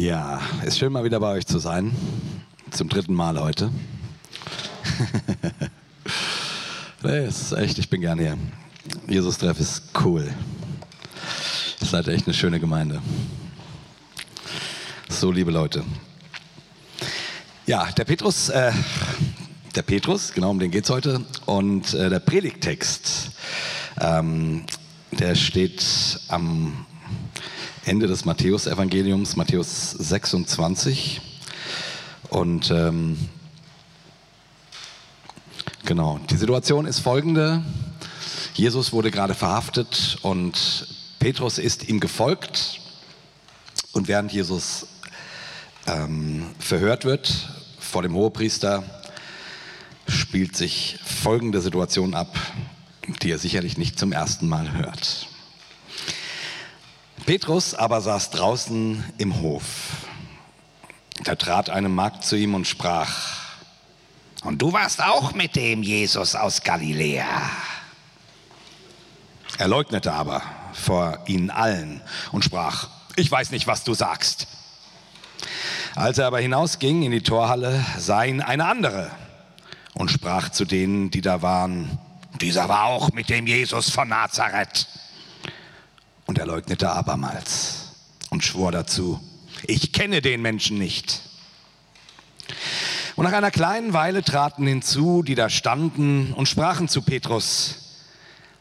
Ja, ist schön mal wieder bei euch zu sein. Zum dritten Mal heute. nee, ist echt, ich bin gern hier. Jesus-Treff ist cool. Ihr seid echt eine schöne Gemeinde. So, liebe Leute. Ja, der Petrus, äh, der Petrus, genau um den geht es heute. Und äh, der Predigtext, ähm, der steht am Ende des Matthäusevangeliums, Matthäus 26. Und ähm, genau, die Situation ist folgende. Jesus wurde gerade verhaftet und Petrus ist ihm gefolgt. Und während Jesus ähm, verhört wird vor dem Hohepriester, spielt sich folgende Situation ab, die er sicherlich nicht zum ersten Mal hört. Petrus aber saß draußen im Hof. Da trat eine Magd zu ihm und sprach, und du warst auch mit dem Jesus aus Galiläa. Er leugnete aber vor ihnen allen und sprach, ich weiß nicht, was du sagst. Als er aber hinausging in die Torhalle, sah ihn eine andere und sprach zu denen, die da waren, dieser war auch mit dem Jesus von Nazareth. Und er leugnete abermals und schwor dazu, ich kenne den Menschen nicht. Und nach einer kleinen Weile traten hinzu, die da standen und sprachen zu Petrus,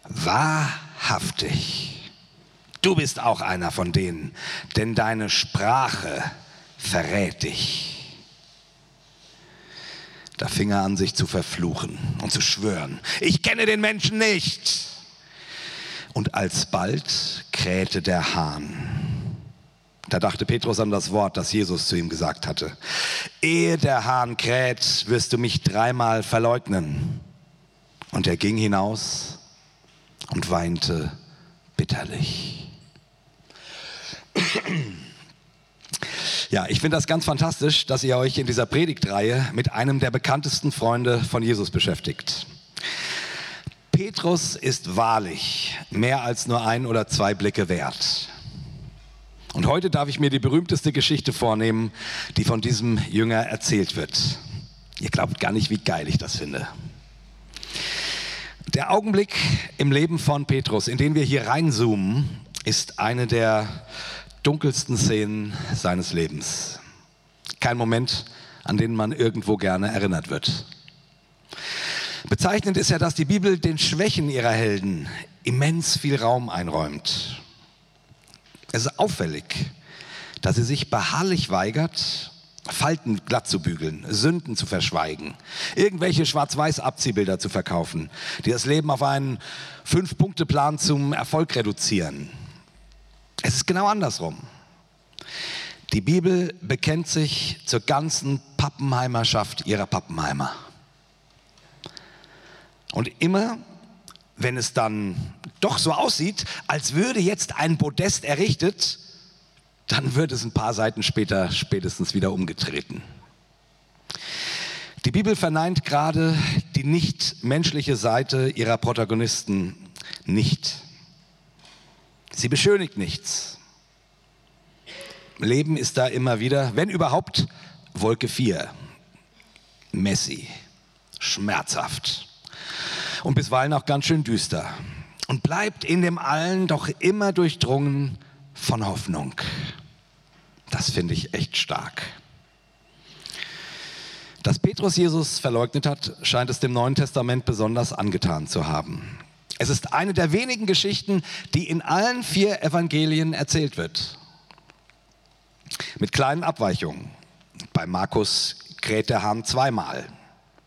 wahrhaftig, du bist auch einer von denen, denn deine Sprache verrät dich. Da fing er an, sich zu verfluchen und zu schwören, ich kenne den Menschen nicht. Und alsbald krähte der Hahn. Da dachte Petrus an das Wort, das Jesus zu ihm gesagt hatte. Ehe der Hahn kräht, wirst du mich dreimal verleugnen. Und er ging hinaus und weinte bitterlich. Ja, ich finde das ganz fantastisch, dass ihr euch in dieser Predigtreihe mit einem der bekanntesten Freunde von Jesus beschäftigt. Petrus ist wahrlich mehr als nur ein oder zwei Blicke wert. Und heute darf ich mir die berühmteste Geschichte vornehmen, die von diesem Jünger erzählt wird. Ihr glaubt gar nicht, wie geil ich das finde. Der Augenblick im Leben von Petrus, in den wir hier reinzoomen, ist eine der dunkelsten Szenen seines Lebens. Kein Moment, an den man irgendwo gerne erinnert wird. Bezeichnend ist ja, dass die Bibel den Schwächen ihrer Helden immens viel Raum einräumt. Es ist auffällig, dass sie sich beharrlich weigert, Falten glatt zu bügeln, Sünden zu verschweigen, irgendwelche Schwarz-Weiß-Abziehbilder zu verkaufen, die das Leben auf einen Fünf-Punkte-Plan zum Erfolg reduzieren. Es ist genau andersrum. Die Bibel bekennt sich zur ganzen Pappenheimerschaft ihrer Pappenheimer. Und immer, wenn es dann doch so aussieht, als würde jetzt ein Podest errichtet, dann wird es ein paar Seiten später spätestens wieder umgetreten. Die Bibel verneint gerade die nicht menschliche Seite ihrer Protagonisten nicht. Sie beschönigt nichts. Leben ist da immer wieder, wenn überhaupt, Wolke 4. Messy, schmerzhaft und bisweilen auch ganz schön düster. Und bleibt in dem Allen doch immer durchdrungen von Hoffnung. Das finde ich echt stark. Dass Petrus Jesus verleugnet hat, scheint es dem Neuen Testament besonders angetan zu haben. Es ist eine der wenigen Geschichten, die in allen vier Evangelien erzählt wird. Mit kleinen Abweichungen. Bei Markus kräht der Hahn zweimal,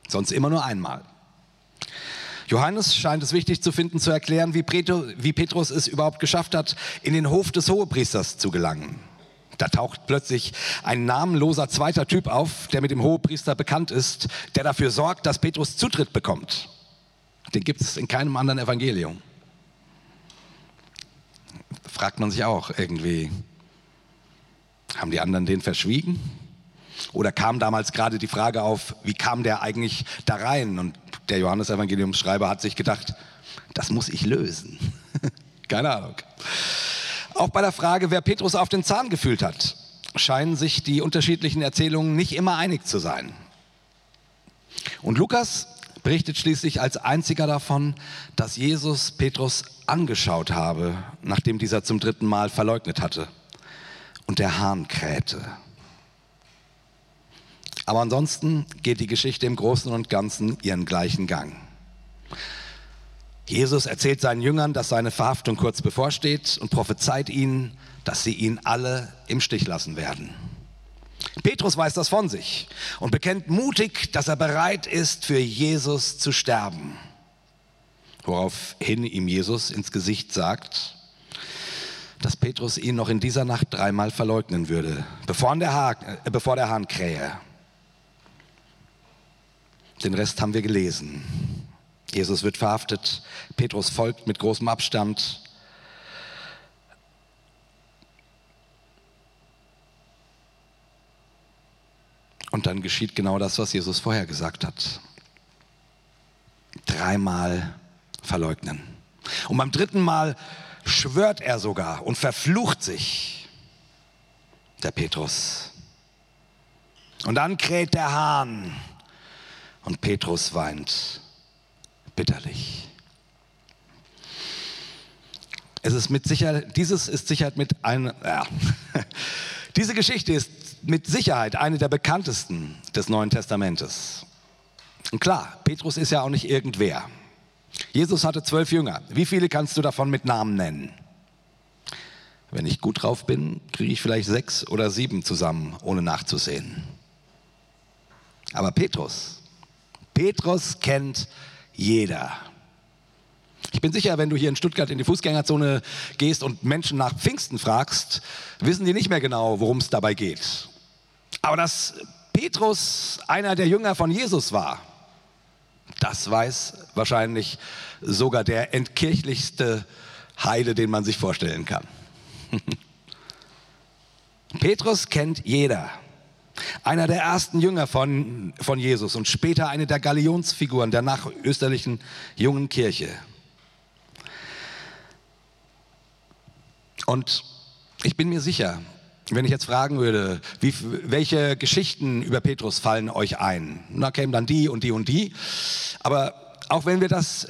sonst immer nur einmal. Johannes scheint es wichtig zu finden, zu erklären, wie Petrus es überhaupt geschafft hat, in den Hof des Hohepriesters zu gelangen. Da taucht plötzlich ein namenloser zweiter Typ auf, der mit dem Hohepriester bekannt ist, der dafür sorgt, dass Petrus Zutritt bekommt. Den gibt es in keinem anderen Evangelium. Fragt man sich auch irgendwie, haben die anderen den verschwiegen? Oder kam damals gerade die Frage auf, wie kam der eigentlich da rein? Und der Johannesevangeliumsschreiber hat sich gedacht, das muss ich lösen. Keine Ahnung. Auch bei der Frage, wer Petrus auf den Zahn gefühlt hat, scheinen sich die unterschiedlichen Erzählungen nicht immer einig zu sein. Und Lukas berichtet schließlich als einziger davon, dass Jesus Petrus angeschaut habe, nachdem dieser zum dritten Mal verleugnet hatte und der Hahn krähte. Aber ansonsten geht die Geschichte im Großen und Ganzen ihren gleichen Gang. Jesus erzählt seinen Jüngern, dass seine Verhaftung kurz bevorsteht und prophezeit ihnen, dass sie ihn alle im Stich lassen werden. Petrus weiß das von sich und bekennt mutig, dass er bereit ist, für Jesus zu sterben. Woraufhin ihm Jesus ins Gesicht sagt, dass Petrus ihn noch in dieser Nacht dreimal verleugnen würde, bevor der, Hahn, äh, bevor der Hahn krähe. Den Rest haben wir gelesen. Jesus wird verhaftet, Petrus folgt mit großem Abstand. Und dann geschieht genau das, was Jesus vorher gesagt hat. Dreimal verleugnen. Und beim dritten Mal schwört er sogar und verflucht sich, der Petrus. Und dann kräht der Hahn und Petrus weint bitterlich. Es ist mit Sicherheit, dieses ist Sicherheit mit einer, ja. diese Geschichte ist mit Sicherheit eine der bekanntesten des Neuen Testamentes. Und klar, Petrus ist ja auch nicht irgendwer. Jesus hatte zwölf Jünger. Wie viele kannst du davon mit Namen nennen? Wenn ich gut drauf bin, kriege ich vielleicht sechs oder sieben zusammen, ohne nachzusehen. Aber Petrus, Petrus kennt jeder. Ich bin sicher, wenn du hier in Stuttgart in die Fußgängerzone gehst und Menschen nach Pfingsten fragst, wissen die nicht mehr genau, worum es dabei geht. Aber dass Petrus einer der Jünger von Jesus war, das weiß wahrscheinlich sogar der entkirchlichste Heide, den man sich vorstellen kann. Petrus kennt jeder. Einer der ersten Jünger von, von Jesus und später eine der Galionsfiguren der nachösterlichen jungen Kirche. Und ich bin mir sicher, wenn ich jetzt fragen würde, wie, welche Geschichten über Petrus fallen euch ein? Da kämen dann die und die und die. Aber auch wenn wir das,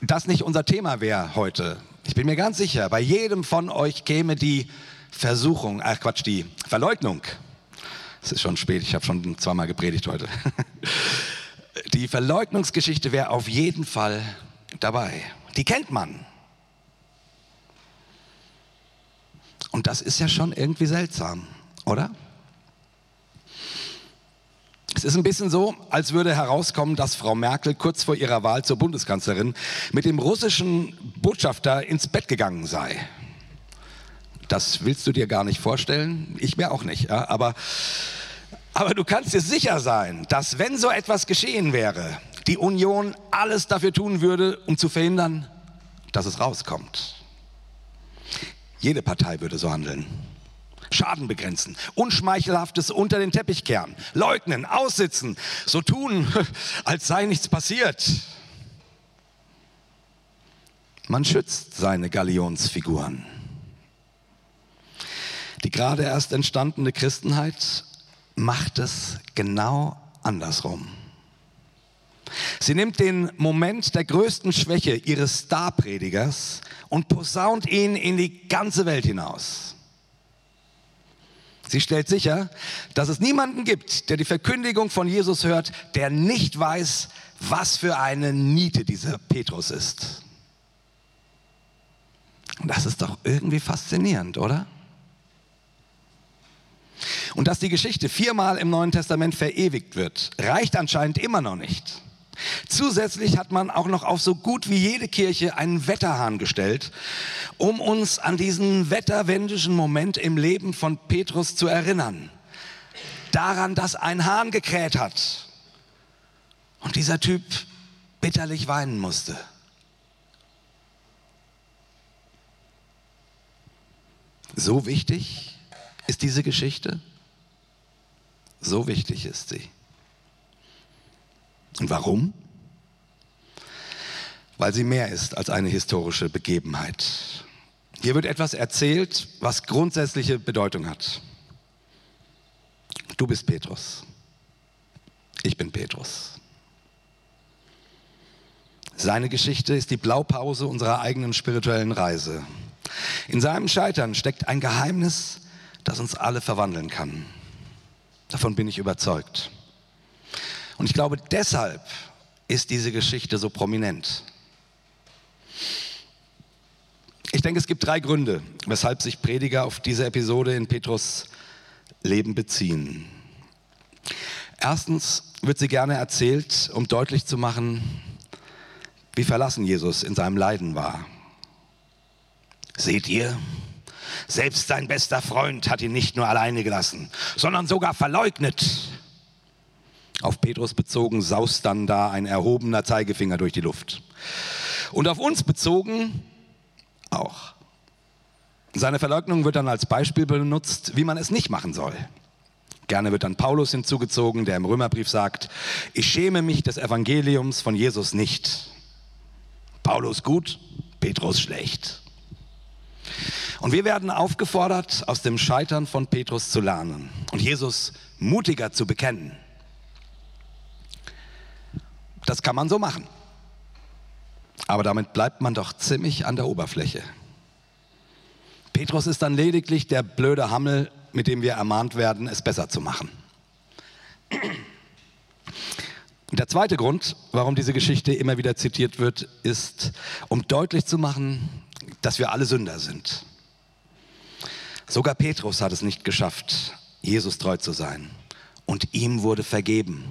das nicht unser Thema wäre heute, ich bin mir ganz sicher, bei jedem von euch käme die Versuchung, ach Quatsch, die Verleugnung. Es ist schon spät, ich habe schon zweimal gepredigt heute. Die Verleugnungsgeschichte wäre auf jeden Fall dabei. Die kennt man. Und das ist ja schon irgendwie seltsam, oder? Es ist ein bisschen so, als würde herauskommen, dass Frau Merkel kurz vor ihrer Wahl zur Bundeskanzlerin mit dem russischen Botschafter ins Bett gegangen sei. Das willst du dir gar nicht vorstellen, ich mir auch nicht. Ja? Aber, aber du kannst dir sicher sein, dass wenn so etwas geschehen wäre, die Union alles dafür tun würde, um zu verhindern, dass es rauskommt. Jede Partei würde so handeln. Schaden begrenzen, Unschmeichelhaftes unter den Teppich kehren, leugnen, aussitzen, so tun, als sei nichts passiert. Man schützt seine Galionsfiguren. Die gerade erst entstandene Christenheit macht es genau andersrum. Sie nimmt den Moment der größten Schwäche ihres Starpredigers und posaunt ihn in die ganze Welt hinaus. Sie stellt sicher, dass es niemanden gibt, der die Verkündigung von Jesus hört, der nicht weiß, was für eine Niete dieser Petrus ist. Und das ist doch irgendwie faszinierend, oder? Und dass die Geschichte viermal im Neuen Testament verewigt wird, reicht anscheinend immer noch nicht. Zusätzlich hat man auch noch auf so gut wie jede Kirche einen Wetterhahn gestellt, um uns an diesen wetterwendischen Moment im Leben von Petrus zu erinnern. Daran, dass ein Hahn gekräht hat und dieser Typ bitterlich weinen musste. So wichtig ist diese Geschichte? So wichtig ist sie. Und warum? Weil sie mehr ist als eine historische Begebenheit. Hier wird etwas erzählt, was grundsätzliche Bedeutung hat. Du bist Petrus. Ich bin Petrus. Seine Geschichte ist die Blaupause unserer eigenen spirituellen Reise. In seinem Scheitern steckt ein Geheimnis, das uns alle verwandeln kann. Davon bin ich überzeugt. Und ich glaube, deshalb ist diese Geschichte so prominent. Ich denke, es gibt drei Gründe, weshalb sich Prediger auf diese Episode in Petrus Leben beziehen. Erstens wird sie gerne erzählt, um deutlich zu machen, wie verlassen Jesus in seinem Leiden war. Seht ihr, selbst sein bester Freund hat ihn nicht nur alleine gelassen, sondern sogar verleugnet. Auf Petrus bezogen saust dann da ein erhobener Zeigefinger durch die Luft. Und auf uns bezogen auch. Seine Verleugnung wird dann als Beispiel benutzt, wie man es nicht machen soll. Gerne wird dann Paulus hinzugezogen, der im Römerbrief sagt, ich schäme mich des Evangeliums von Jesus nicht. Paulus gut, Petrus schlecht. Und wir werden aufgefordert, aus dem Scheitern von Petrus zu lernen und Jesus mutiger zu bekennen. Das kann man so machen. Aber damit bleibt man doch ziemlich an der Oberfläche. Petrus ist dann lediglich der blöde Hammel, mit dem wir ermahnt werden, es besser zu machen. Der zweite Grund, warum diese Geschichte immer wieder zitiert wird, ist, um deutlich zu machen, dass wir alle Sünder sind. Sogar Petrus hat es nicht geschafft, Jesus treu zu sein. Und ihm wurde vergeben.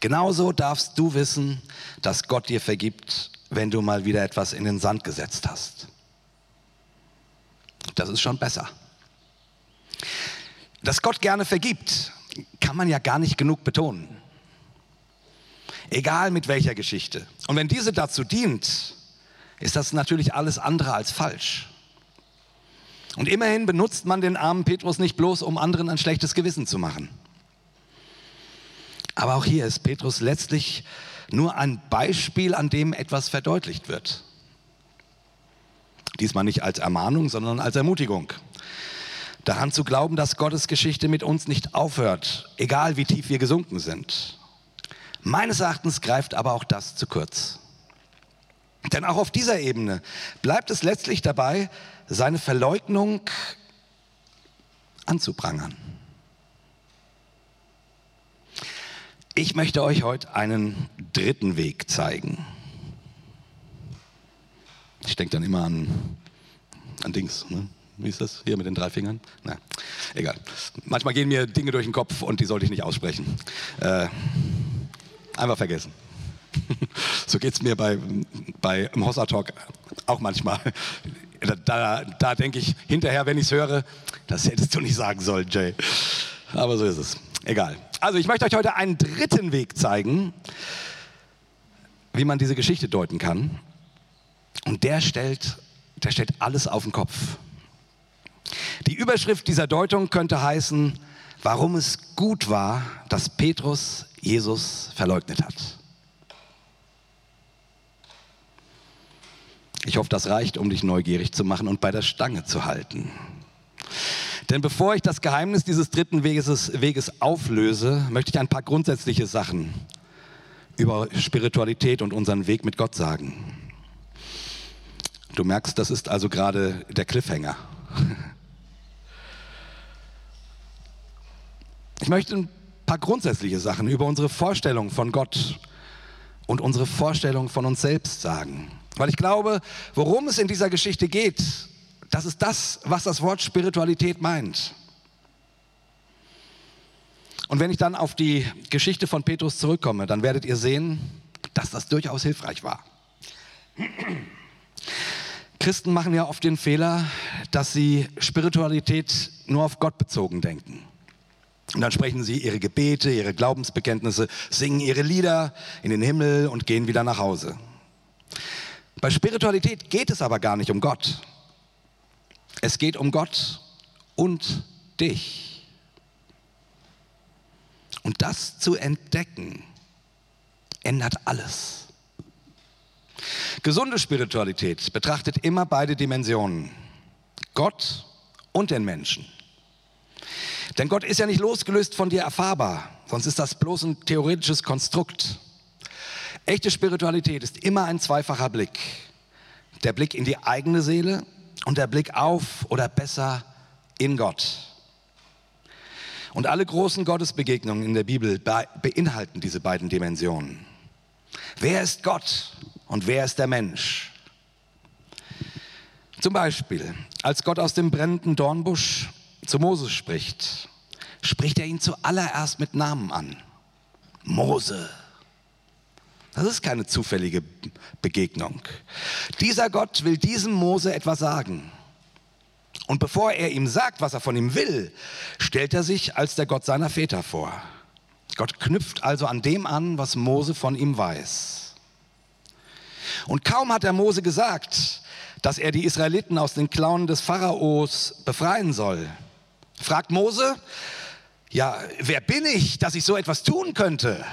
Genauso darfst du wissen, dass Gott dir vergibt, wenn du mal wieder etwas in den Sand gesetzt hast. Das ist schon besser. Dass Gott gerne vergibt, kann man ja gar nicht genug betonen. Egal mit welcher Geschichte. Und wenn diese dazu dient, ist das natürlich alles andere als falsch. Und immerhin benutzt man den armen Petrus nicht bloß, um anderen ein schlechtes Gewissen zu machen. Aber auch hier ist Petrus letztlich nur ein Beispiel, an dem etwas verdeutlicht wird. Diesmal nicht als Ermahnung, sondern als Ermutigung. Daran zu glauben, dass Gottes Geschichte mit uns nicht aufhört, egal wie tief wir gesunken sind. Meines Erachtens greift aber auch das zu kurz. Denn auch auf dieser Ebene bleibt es letztlich dabei, seine Verleugnung anzuprangern. Ich möchte euch heute einen dritten Weg zeigen. Ich denke dann immer an, an Dings. Ne? Wie ist das hier mit den drei Fingern? Na, egal. Manchmal gehen mir Dinge durch den Kopf und die sollte ich nicht aussprechen. Äh, einfach vergessen. so geht es mir bei, bei im Hossa Talk auch manchmal. Da, da, da denke ich hinterher, wenn ich es höre, das hättest du nicht sagen sollen, Jay. Aber so ist es. Egal. Also ich möchte euch heute einen dritten Weg zeigen, wie man diese Geschichte deuten kann. Und der stellt, der stellt alles auf den Kopf. Die Überschrift dieser Deutung könnte heißen, warum es gut war, dass Petrus Jesus verleugnet hat. Ich hoffe, das reicht, um dich neugierig zu machen und bei der Stange zu halten. Denn bevor ich das Geheimnis dieses dritten Weges, Weges auflöse, möchte ich ein paar grundsätzliche Sachen über Spiritualität und unseren Weg mit Gott sagen. Du merkst, das ist also gerade der Cliffhanger. Ich möchte ein paar grundsätzliche Sachen über unsere Vorstellung von Gott und unsere Vorstellung von uns selbst sagen. Weil ich glaube, worum es in dieser Geschichte geht, das ist das, was das Wort Spiritualität meint. Und wenn ich dann auf die Geschichte von Petrus zurückkomme, dann werdet ihr sehen, dass das durchaus hilfreich war. Christen machen ja oft den Fehler, dass sie Spiritualität nur auf Gott bezogen denken. Und dann sprechen sie ihre Gebete, ihre Glaubensbekenntnisse, singen ihre Lieder in den Himmel und gehen wieder nach Hause. Bei Spiritualität geht es aber gar nicht um Gott. Es geht um Gott und dich. Und das zu entdecken, ändert alles. Gesunde Spiritualität betrachtet immer beide Dimensionen, Gott und den Menschen. Denn Gott ist ja nicht losgelöst von dir erfahrbar, sonst ist das bloß ein theoretisches Konstrukt. Echte Spiritualität ist immer ein zweifacher Blick. Der Blick in die eigene Seele und der Blick auf oder besser in Gott. Und alle großen Gottesbegegnungen in der Bibel beinhalten diese beiden Dimensionen. Wer ist Gott und wer ist der Mensch? Zum Beispiel, als Gott aus dem brennenden Dornbusch zu Moses spricht, spricht er ihn zuallererst mit Namen an. Mose. Das ist keine zufällige Begegnung. Dieser Gott will diesem Mose etwas sagen. Und bevor er ihm sagt, was er von ihm will, stellt er sich als der Gott seiner Väter vor. Gott knüpft also an dem an, was Mose von ihm weiß. Und kaum hat der Mose gesagt, dass er die Israeliten aus den Klauen des Pharaos befreien soll, fragt Mose, ja, wer bin ich, dass ich so etwas tun könnte?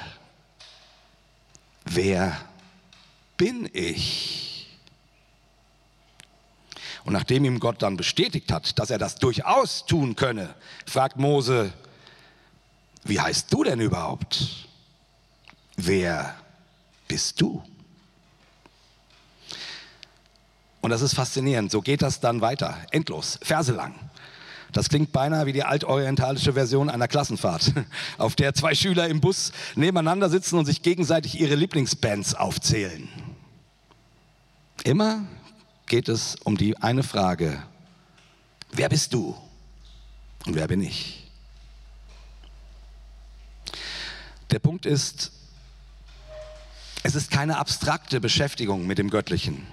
Wer bin ich? Und nachdem ihm Gott dann bestätigt hat, dass er das durchaus tun könne, fragt Mose, wie heißt du denn überhaupt? Wer bist du? Und das ist faszinierend. So geht das dann weiter. Endlos. Verse lang. Das klingt beinahe wie die altorientalische Version einer Klassenfahrt, auf der zwei Schüler im Bus nebeneinander sitzen und sich gegenseitig ihre Lieblingsbands aufzählen. Immer geht es um die eine Frage, wer bist du und wer bin ich? Der Punkt ist, es ist keine abstrakte Beschäftigung mit dem Göttlichen,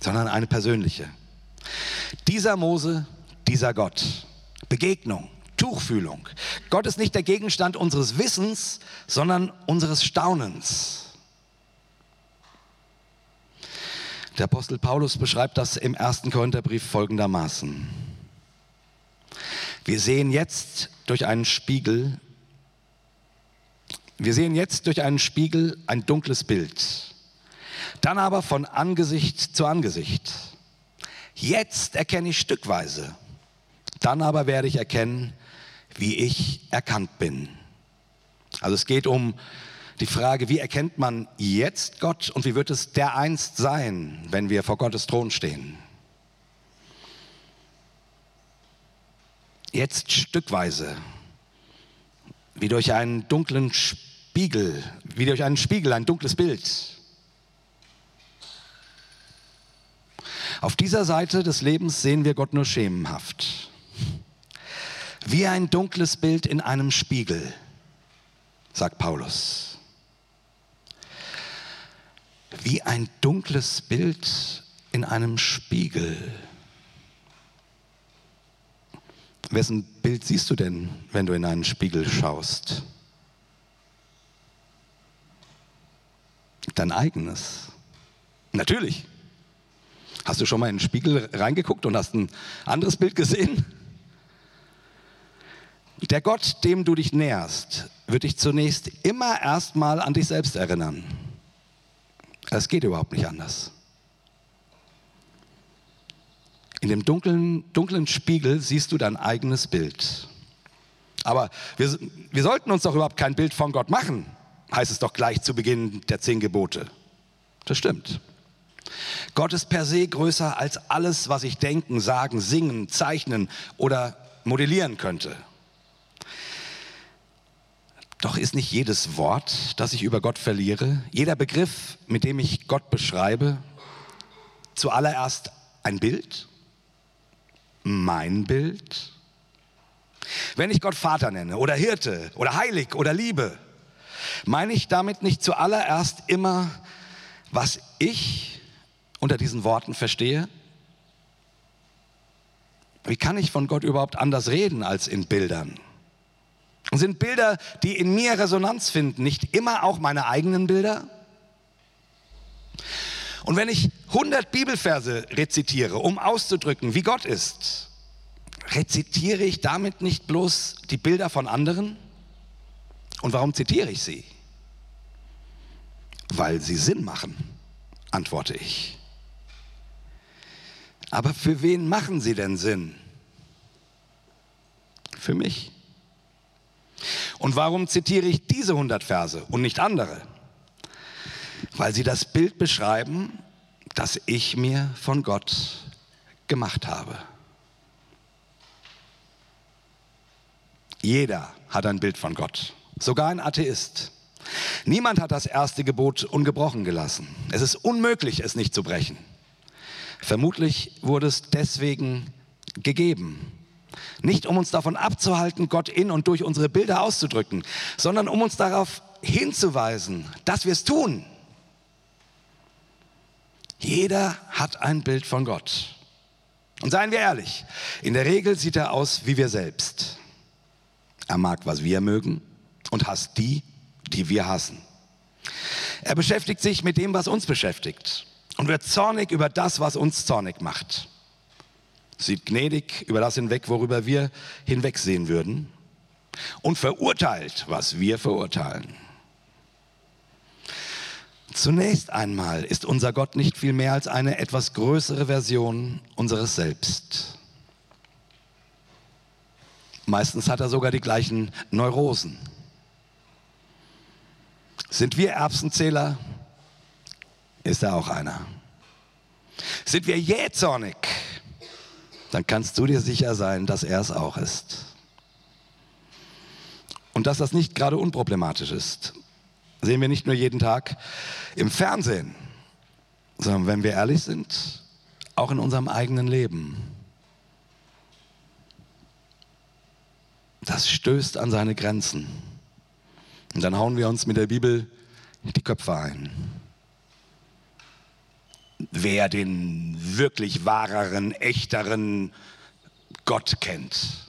sondern eine persönliche. Dieser Mose, dieser Gott, Begegnung, Tuchfühlung. Gott ist nicht der Gegenstand unseres Wissens, sondern unseres Staunens. Der Apostel Paulus beschreibt das im ersten Korintherbrief folgendermaßen. Wir sehen jetzt durch einen Spiegel, wir sehen jetzt durch einen Spiegel ein dunkles Bild, dann aber von Angesicht zu Angesicht. Jetzt erkenne ich stückweise, dann aber werde ich erkennen, wie ich erkannt bin. Also es geht um die Frage, wie erkennt man jetzt Gott und wie wird es dereinst sein, wenn wir vor Gottes Thron stehen? Jetzt stückweise, wie durch einen dunklen Spiegel, wie durch einen Spiegel, ein dunkles Bild. Auf dieser Seite des Lebens sehen wir Gott nur schemenhaft. Wie ein dunkles Bild in einem Spiegel, sagt Paulus wie ein dunkles Bild in einem Spiegel. Wessen Bild siehst du denn, wenn du in einen Spiegel schaust? Dein eigenes. Natürlich. Hast du schon mal in den Spiegel reingeguckt und hast ein anderes Bild gesehen? Der Gott, dem du dich näherst, wird dich zunächst immer erstmal an dich selbst erinnern. Es geht überhaupt nicht anders. In dem dunklen, dunklen Spiegel siehst du dein eigenes Bild. Aber wir, wir sollten uns doch überhaupt kein Bild von Gott machen, heißt es doch gleich zu Beginn der zehn Gebote. Das stimmt. Gott ist per se größer als alles, was ich denken, sagen, singen, zeichnen oder modellieren könnte. Doch ist nicht jedes Wort, das ich über Gott verliere, jeder Begriff, mit dem ich Gott beschreibe, zuallererst ein Bild? Mein Bild? Wenn ich Gott Vater nenne oder Hirte oder Heilig oder Liebe, meine ich damit nicht zuallererst immer, was ich unter diesen Worten verstehe? Wie kann ich von Gott überhaupt anders reden als in Bildern? Sind Bilder, die in mir Resonanz finden, nicht immer auch meine eigenen Bilder? Und wenn ich 100 Bibelverse rezitiere, um auszudrücken, wie Gott ist, rezitiere ich damit nicht bloß die Bilder von anderen? Und warum zitiere ich sie? Weil sie Sinn machen, antworte ich. Aber für wen machen sie denn Sinn? Für mich. Und warum zitiere ich diese 100 Verse und nicht andere? Weil sie das Bild beschreiben, das ich mir von Gott gemacht habe. Jeder hat ein Bild von Gott, sogar ein Atheist. Niemand hat das erste Gebot ungebrochen gelassen. Es ist unmöglich, es nicht zu brechen. Vermutlich wurde es deswegen gegeben. Nicht um uns davon abzuhalten, Gott in und durch unsere Bilder auszudrücken, sondern um uns darauf hinzuweisen, dass wir es tun. Jeder hat ein Bild von Gott. Und seien wir ehrlich, in der Regel sieht er aus wie wir selbst. Er mag, was wir mögen und hasst die, die wir hassen. Er beschäftigt sich mit dem, was uns beschäftigt und wird zornig über das, was uns zornig macht. Sieht gnädig über das hinweg, worüber wir hinwegsehen würden und verurteilt, was wir verurteilen. Zunächst einmal ist unser Gott nicht viel mehr als eine etwas größere Version unseres Selbst. Meistens hat er sogar die gleichen Neurosen. Sind wir Erbsenzähler? Ist er auch einer. Sind wir jähzornig? Dann kannst du dir sicher sein, dass er es auch ist. Und dass das nicht gerade unproblematisch ist, sehen wir nicht nur jeden Tag im Fernsehen, sondern wenn wir ehrlich sind, auch in unserem eigenen Leben. Das stößt an seine Grenzen. Und dann hauen wir uns mit der Bibel die Köpfe ein. Wer den wirklich wahreren, echteren Gott kennt.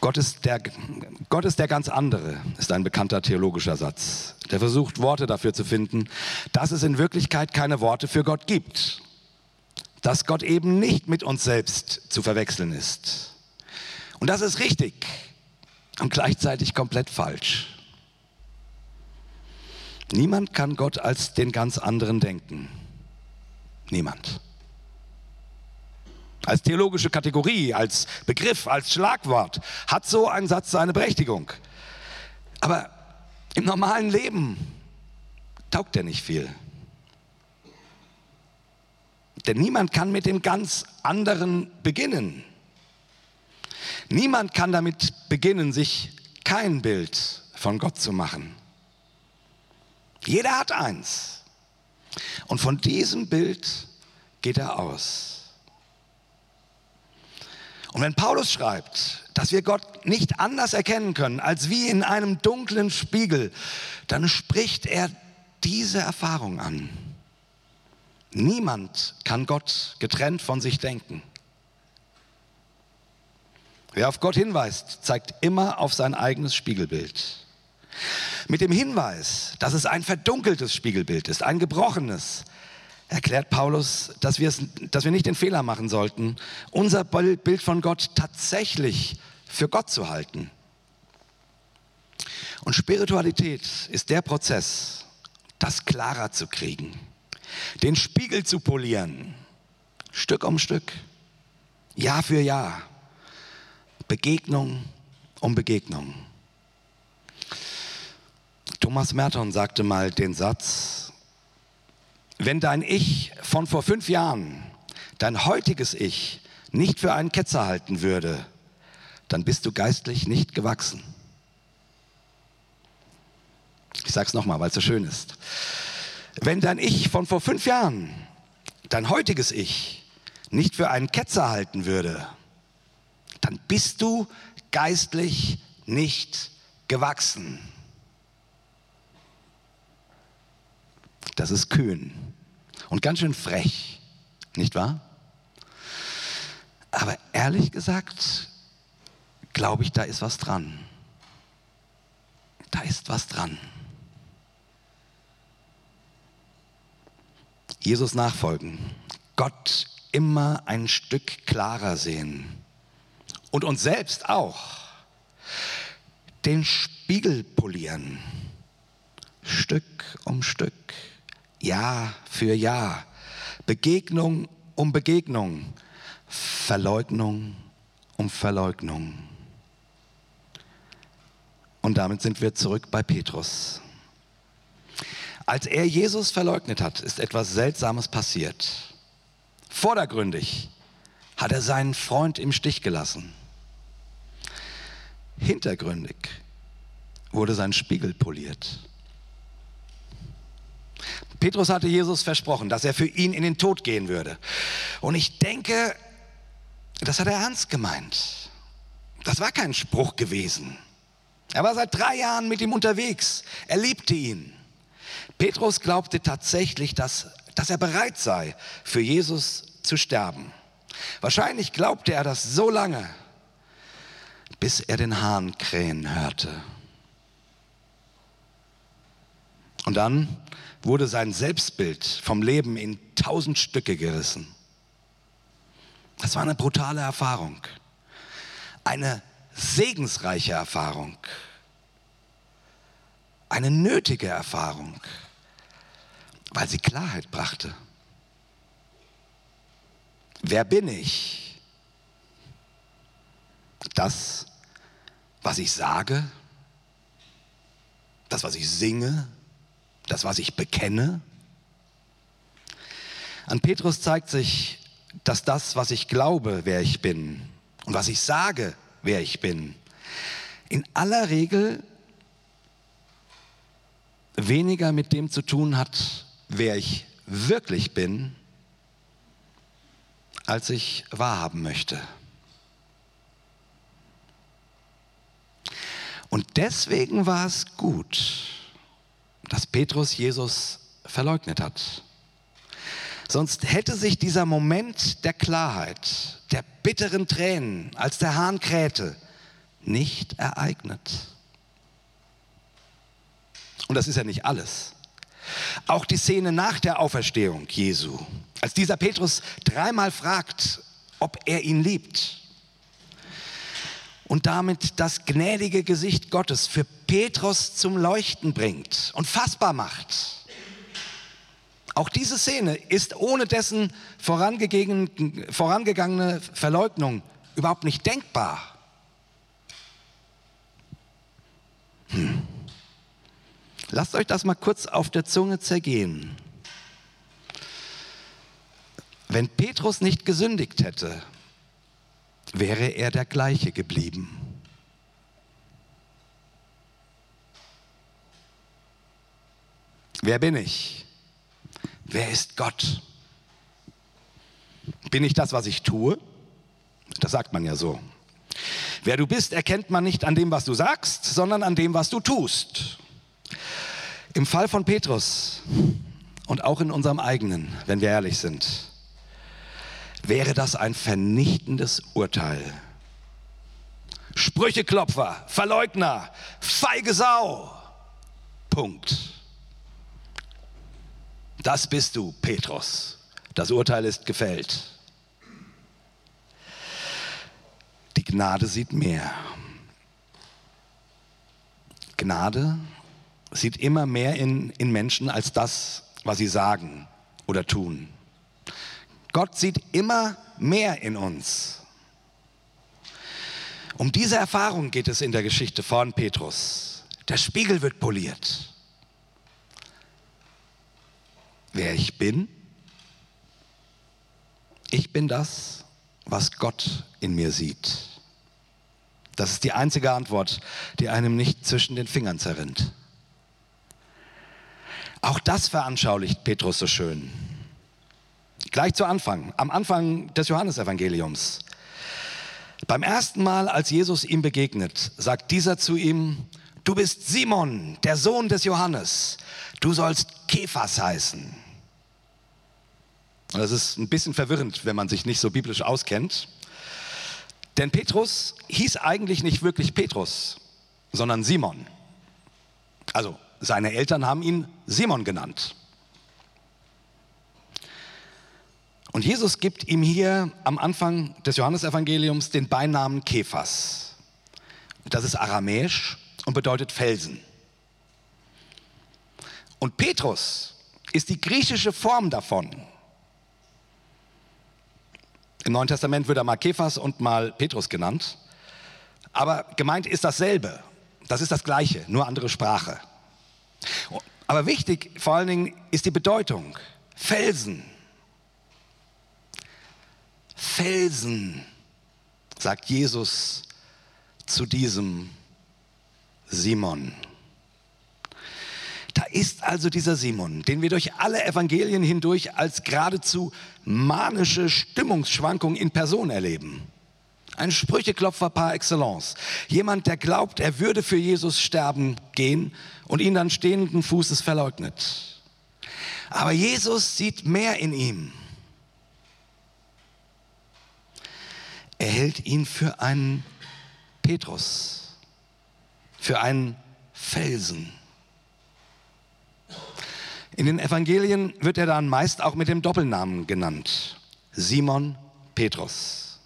Gott ist, der, Gott ist der ganz andere, ist ein bekannter theologischer Satz. Der versucht, Worte dafür zu finden, dass es in Wirklichkeit keine Worte für Gott gibt. Dass Gott eben nicht mit uns selbst zu verwechseln ist. Und das ist richtig und gleichzeitig komplett falsch. Niemand kann Gott als den ganz anderen denken. Niemand als theologische Kategorie, als Begriff, als Schlagwort, hat so ein Satz seine Berechtigung. Aber im normalen Leben taugt er nicht viel. Denn niemand kann mit dem ganz anderen beginnen. Niemand kann damit beginnen, sich kein Bild von Gott zu machen. Jeder hat eins. Und von diesem Bild geht er aus. Und wenn Paulus schreibt, dass wir Gott nicht anders erkennen können als wie in einem dunklen Spiegel, dann spricht er diese Erfahrung an. Niemand kann Gott getrennt von sich denken. Wer auf Gott hinweist, zeigt immer auf sein eigenes Spiegelbild. Mit dem Hinweis, dass es ein verdunkeltes Spiegelbild ist, ein gebrochenes, erklärt Paulus, dass, wir dass wir nicht den Fehler machen sollten, unser Bild von Gott tatsächlich für Gott zu halten. Und Spiritualität ist der Prozess, das klarer zu kriegen, den Spiegel zu polieren, Stück um Stück, Jahr für Jahr, Begegnung um Begegnung. Thomas Merton sagte mal den Satz, wenn dein Ich von vor fünf Jahren dein heutiges Ich nicht für einen Ketzer halten würde, dann bist du geistlich nicht gewachsen. Ich sage es nochmal, weil es so schön ist. Wenn dein Ich von vor fünf Jahren dein heutiges Ich nicht für einen Ketzer halten würde, dann bist du geistlich nicht gewachsen. Das ist kühn und ganz schön frech, nicht wahr? Aber ehrlich gesagt, glaube ich, da ist was dran. Da ist was dran. Jesus nachfolgen, Gott immer ein Stück klarer sehen und uns selbst auch. Den Spiegel polieren, Stück um Stück. Jahr für Jahr, Begegnung um Begegnung, Verleugnung um Verleugnung. Und damit sind wir zurück bei Petrus. Als er Jesus verleugnet hat, ist etwas Seltsames passiert. Vordergründig hat er seinen Freund im Stich gelassen. Hintergründig wurde sein Spiegel poliert. Petrus hatte Jesus versprochen, dass er für ihn in den Tod gehen würde. Und ich denke, das hat er ernst gemeint. Das war kein Spruch gewesen. Er war seit drei Jahren mit ihm unterwegs. Er liebte ihn. Petrus glaubte tatsächlich, dass, dass er bereit sei, für Jesus zu sterben. Wahrscheinlich glaubte er das so lange, bis er den Hahn krähen hörte. Und dann wurde sein Selbstbild vom Leben in tausend Stücke gerissen. Das war eine brutale Erfahrung, eine segensreiche Erfahrung, eine nötige Erfahrung, weil sie Klarheit brachte. Wer bin ich? Das, was ich sage, das, was ich singe, das, was ich bekenne. An Petrus zeigt sich, dass das, was ich glaube, wer ich bin und was ich sage, wer ich bin, in aller Regel weniger mit dem zu tun hat, wer ich wirklich bin, als ich wahrhaben möchte. Und deswegen war es gut, dass Petrus Jesus verleugnet hat. Sonst hätte sich dieser Moment der Klarheit, der bitteren Tränen, als der Hahn krähte, nicht ereignet. Und das ist ja nicht alles. Auch die Szene nach der Auferstehung Jesu, als dieser Petrus dreimal fragt, ob er ihn liebt und damit das gnädige Gesicht Gottes für Petrus zum Leuchten bringt und fassbar macht. Auch diese Szene ist ohne dessen vorangegangene Verleugnung überhaupt nicht denkbar. Hm. Lasst euch das mal kurz auf der Zunge zergehen. Wenn Petrus nicht gesündigt hätte, wäre er der gleiche geblieben. Wer bin ich? Wer ist Gott? Bin ich das, was ich tue? Das sagt man ja so. Wer du bist, erkennt man nicht an dem, was du sagst, sondern an dem, was du tust. Im Fall von Petrus und auch in unserem eigenen, wenn wir ehrlich sind, wäre das ein vernichtendes Urteil. Sprücheklopfer, Verleugner, feige Sau. Punkt. Das bist du, Petrus. Das Urteil ist gefällt. Die Gnade sieht mehr. Gnade sieht immer mehr in, in Menschen als das, was sie sagen oder tun. Gott sieht immer mehr in uns. Um diese Erfahrung geht es in der Geschichte von Petrus. Der Spiegel wird poliert. Wer ich bin? Ich bin das, was Gott in mir sieht. Das ist die einzige Antwort, die einem nicht zwischen den Fingern zerrinnt. Auch das veranschaulicht Petrus so schön. Gleich zu Anfang, am Anfang des Johannesevangeliums. Beim ersten Mal, als Jesus ihm begegnet, sagt dieser zu ihm, du bist Simon, der Sohn des Johannes, du sollst Kephas heißen. Und das ist ein bisschen verwirrend, wenn man sich nicht so biblisch auskennt. Denn Petrus hieß eigentlich nicht wirklich Petrus, sondern Simon. Also seine Eltern haben ihn Simon genannt. Und Jesus gibt ihm hier am Anfang des Johannesevangeliums den Beinamen Kephas. Das ist aramäisch und bedeutet Felsen. Und Petrus ist die griechische Form davon. Im Neuen Testament wird er mal Kephas und mal Petrus genannt. Aber gemeint ist dasselbe. Das ist das Gleiche, nur andere Sprache. Aber wichtig vor allen Dingen ist die Bedeutung. Felsen. Felsen, sagt Jesus zu diesem Simon. Da ist also dieser Simon, den wir durch alle Evangelien hindurch als geradezu manische Stimmungsschwankung in Person erleben. Ein Sprücheklopfer par excellence. Jemand, der glaubt, er würde für Jesus sterben gehen und ihn dann stehenden Fußes verleugnet. Aber Jesus sieht mehr in ihm. Er hält ihn für einen Petrus, für einen Felsen. In den Evangelien wird er dann meist auch mit dem Doppelnamen genannt. Simon Petrus.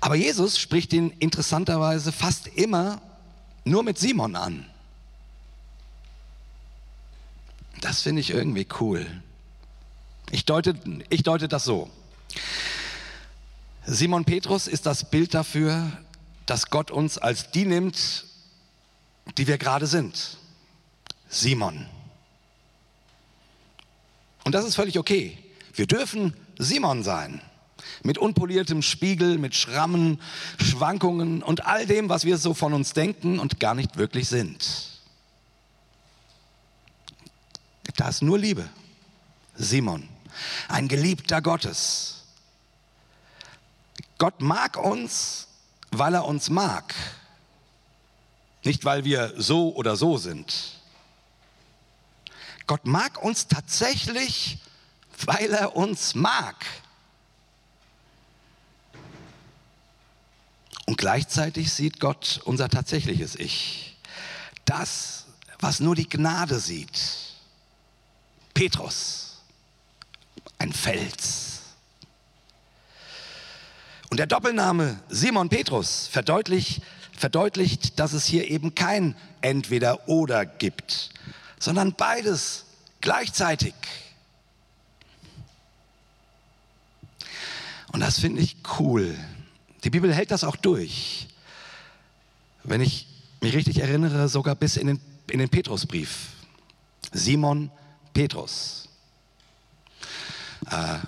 Aber Jesus spricht ihn interessanterweise fast immer nur mit Simon an. Das finde ich irgendwie cool. Ich deute, ich deute das so. Simon Petrus ist das Bild dafür, dass Gott uns als die nimmt, die wir gerade sind. Simon. Und das ist völlig okay. Wir dürfen Simon sein. Mit unpoliertem Spiegel, mit Schrammen, Schwankungen und all dem, was wir so von uns denken und gar nicht wirklich sind. Da ist nur Liebe. Simon, ein Geliebter Gottes. Gott mag uns, weil er uns mag. Nicht, weil wir so oder so sind. Gott mag uns tatsächlich, weil er uns mag. Und gleichzeitig sieht Gott unser tatsächliches Ich. Das, was nur die Gnade sieht. Petrus, ein Fels. Und der Doppelname Simon Petrus verdeutlicht, verdeutlicht, dass es hier eben kein Entweder-Oder gibt, sondern beides gleichzeitig. Und das finde ich cool. Die Bibel hält das auch durch. Wenn ich mich richtig erinnere, sogar bis in den, in den Petrusbrief. Simon Petrus. Äh,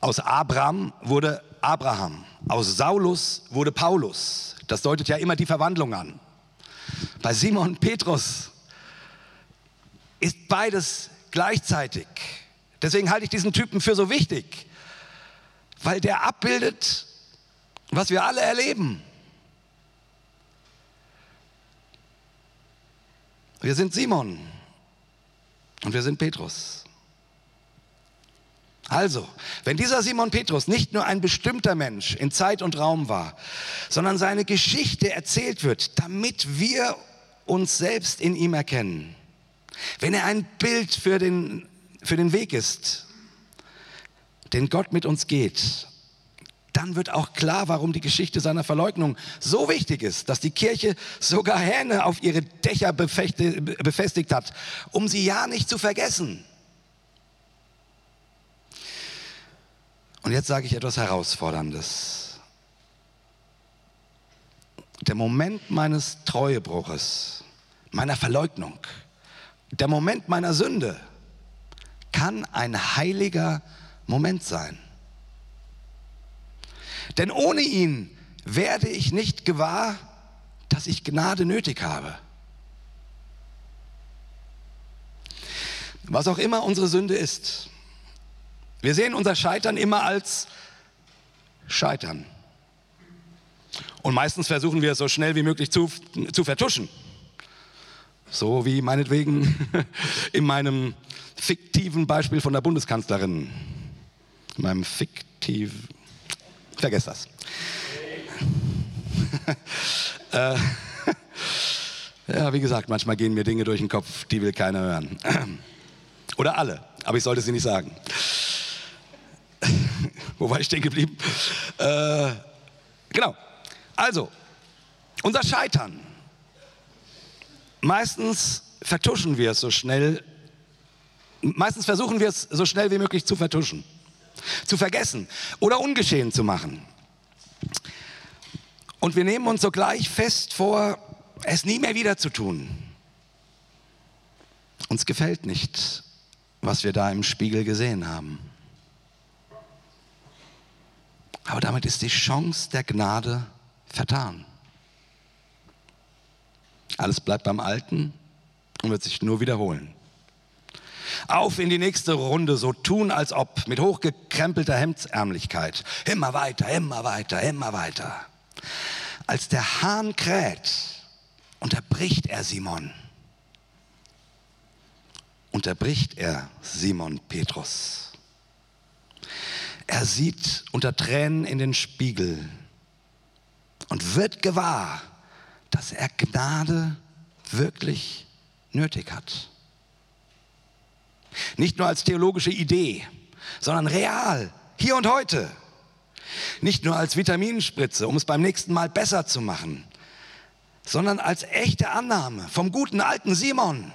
aus Abraham wurde Abraham. Aus Saulus wurde Paulus. Das deutet ja immer die Verwandlung an. Bei Simon Petrus ist beides gleichzeitig. Deswegen halte ich diesen Typen für so wichtig, weil der abbildet, was wir alle erleben. Wir sind Simon und wir sind Petrus. Also, wenn dieser Simon Petrus nicht nur ein bestimmter Mensch in Zeit und Raum war, sondern seine Geschichte erzählt wird, damit wir uns selbst in ihm erkennen, wenn er ein Bild für den, für den Weg ist, den Gott mit uns geht, dann wird auch klar, warum die Geschichte seiner Verleugnung so wichtig ist, dass die Kirche sogar Hähne auf ihre Dächer befestigt hat, um sie ja nicht zu vergessen. Und jetzt sage ich etwas Herausforderndes. Der Moment meines Treuebruches, meiner Verleugnung, der Moment meiner Sünde kann ein heiliger Moment sein. Denn ohne ihn werde ich nicht gewahr, dass ich Gnade nötig habe. Was auch immer unsere Sünde ist. Wir sehen unser Scheitern immer als Scheitern. Und meistens versuchen wir es so schnell wie möglich zu, zu vertuschen. So wie meinetwegen in meinem fiktiven Beispiel von der Bundeskanzlerin. In meinem fiktiven. Vergesst das. äh, ja, wie gesagt, manchmal gehen mir Dinge durch den Kopf, die will keiner hören. Oder alle, aber ich sollte sie nicht sagen. Wo war ich stehen geblieben? Äh, genau. Also, unser Scheitern Meistens vertuschen wir es so schnell, meistens versuchen wir es so schnell wie möglich zu vertuschen. zu vergessen oder ungeschehen zu machen. Und wir nehmen uns sogleich fest vor, es nie mehr wieder zu tun. Uns gefällt nicht, was wir da im Spiegel gesehen haben. Aber damit ist die Chance der Gnade vertan. Alles bleibt beim Alten und wird sich nur wiederholen. Auf in die nächste Runde, so tun, als ob, mit hochgekrempelter Hemdsärmlichkeit. Immer weiter, immer weiter, immer weiter. Als der Hahn kräht, unterbricht er Simon. Unterbricht er Simon Petrus. Er sieht unter Tränen in den Spiegel und wird gewahr, dass er Gnade wirklich nötig hat. Nicht nur als theologische Idee, sondern real, hier und heute. Nicht nur als Vitaminspritze, um es beim nächsten Mal besser zu machen, sondern als echte Annahme vom guten alten Simon.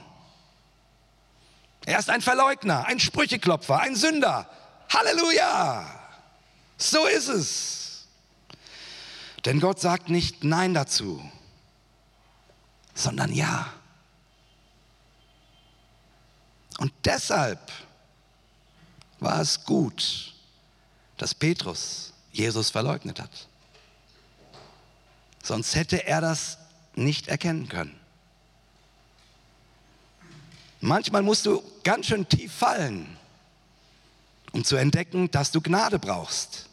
Er ist ein Verleugner, ein Sprücheklopfer, ein Sünder. Halleluja! So ist es. Denn Gott sagt nicht Nein dazu, sondern Ja. Und deshalb war es gut, dass Petrus Jesus verleugnet hat. Sonst hätte er das nicht erkennen können. Manchmal musst du ganz schön tief fallen, um zu entdecken, dass du Gnade brauchst.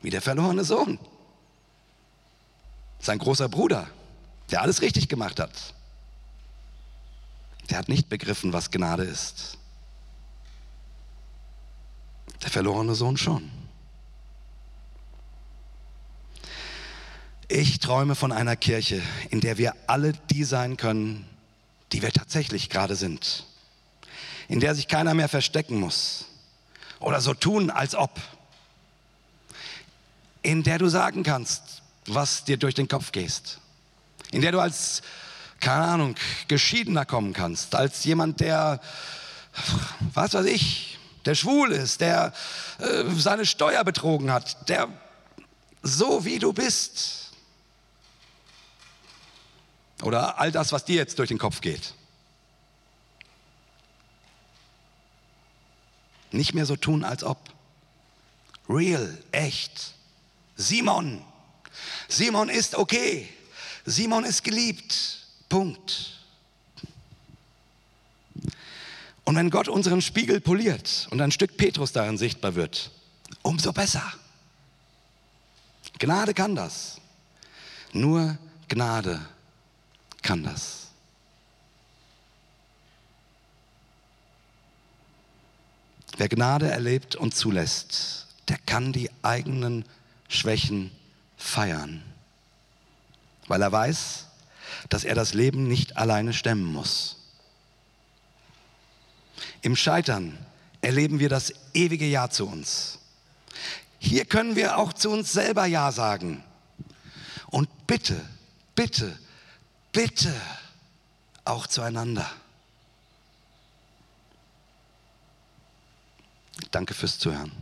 Wie der verlorene Sohn. Sein großer Bruder, der alles richtig gemacht hat. Der hat nicht begriffen, was Gnade ist. Der verlorene Sohn schon. Ich träume von einer Kirche, in der wir alle die sein können, die wir tatsächlich gerade sind. In der sich keiner mehr verstecken muss oder so tun, als ob. In der du sagen kannst, was dir durch den Kopf gehst. In der du als keine Ahnung, Geschiedener kommen kannst, als jemand, der, was weiß ich, der schwul ist, der äh, seine Steuer betrogen hat, der so wie du bist. Oder all das, was dir jetzt durch den Kopf geht. Nicht mehr so tun, als ob. Real, echt. Simon. Simon ist okay. Simon ist geliebt. Punkt. Und wenn Gott unseren Spiegel poliert und ein Stück Petrus darin sichtbar wird, umso besser. Gnade kann das. Nur Gnade kann das. Wer Gnade erlebt und zulässt, der kann die eigenen Schwächen feiern, weil er weiß, dass er das Leben nicht alleine stemmen muss. Im Scheitern erleben wir das ewige Ja zu uns. Hier können wir auch zu uns selber Ja sagen. Und bitte, bitte, bitte auch zueinander. Danke fürs Zuhören.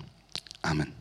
Amen.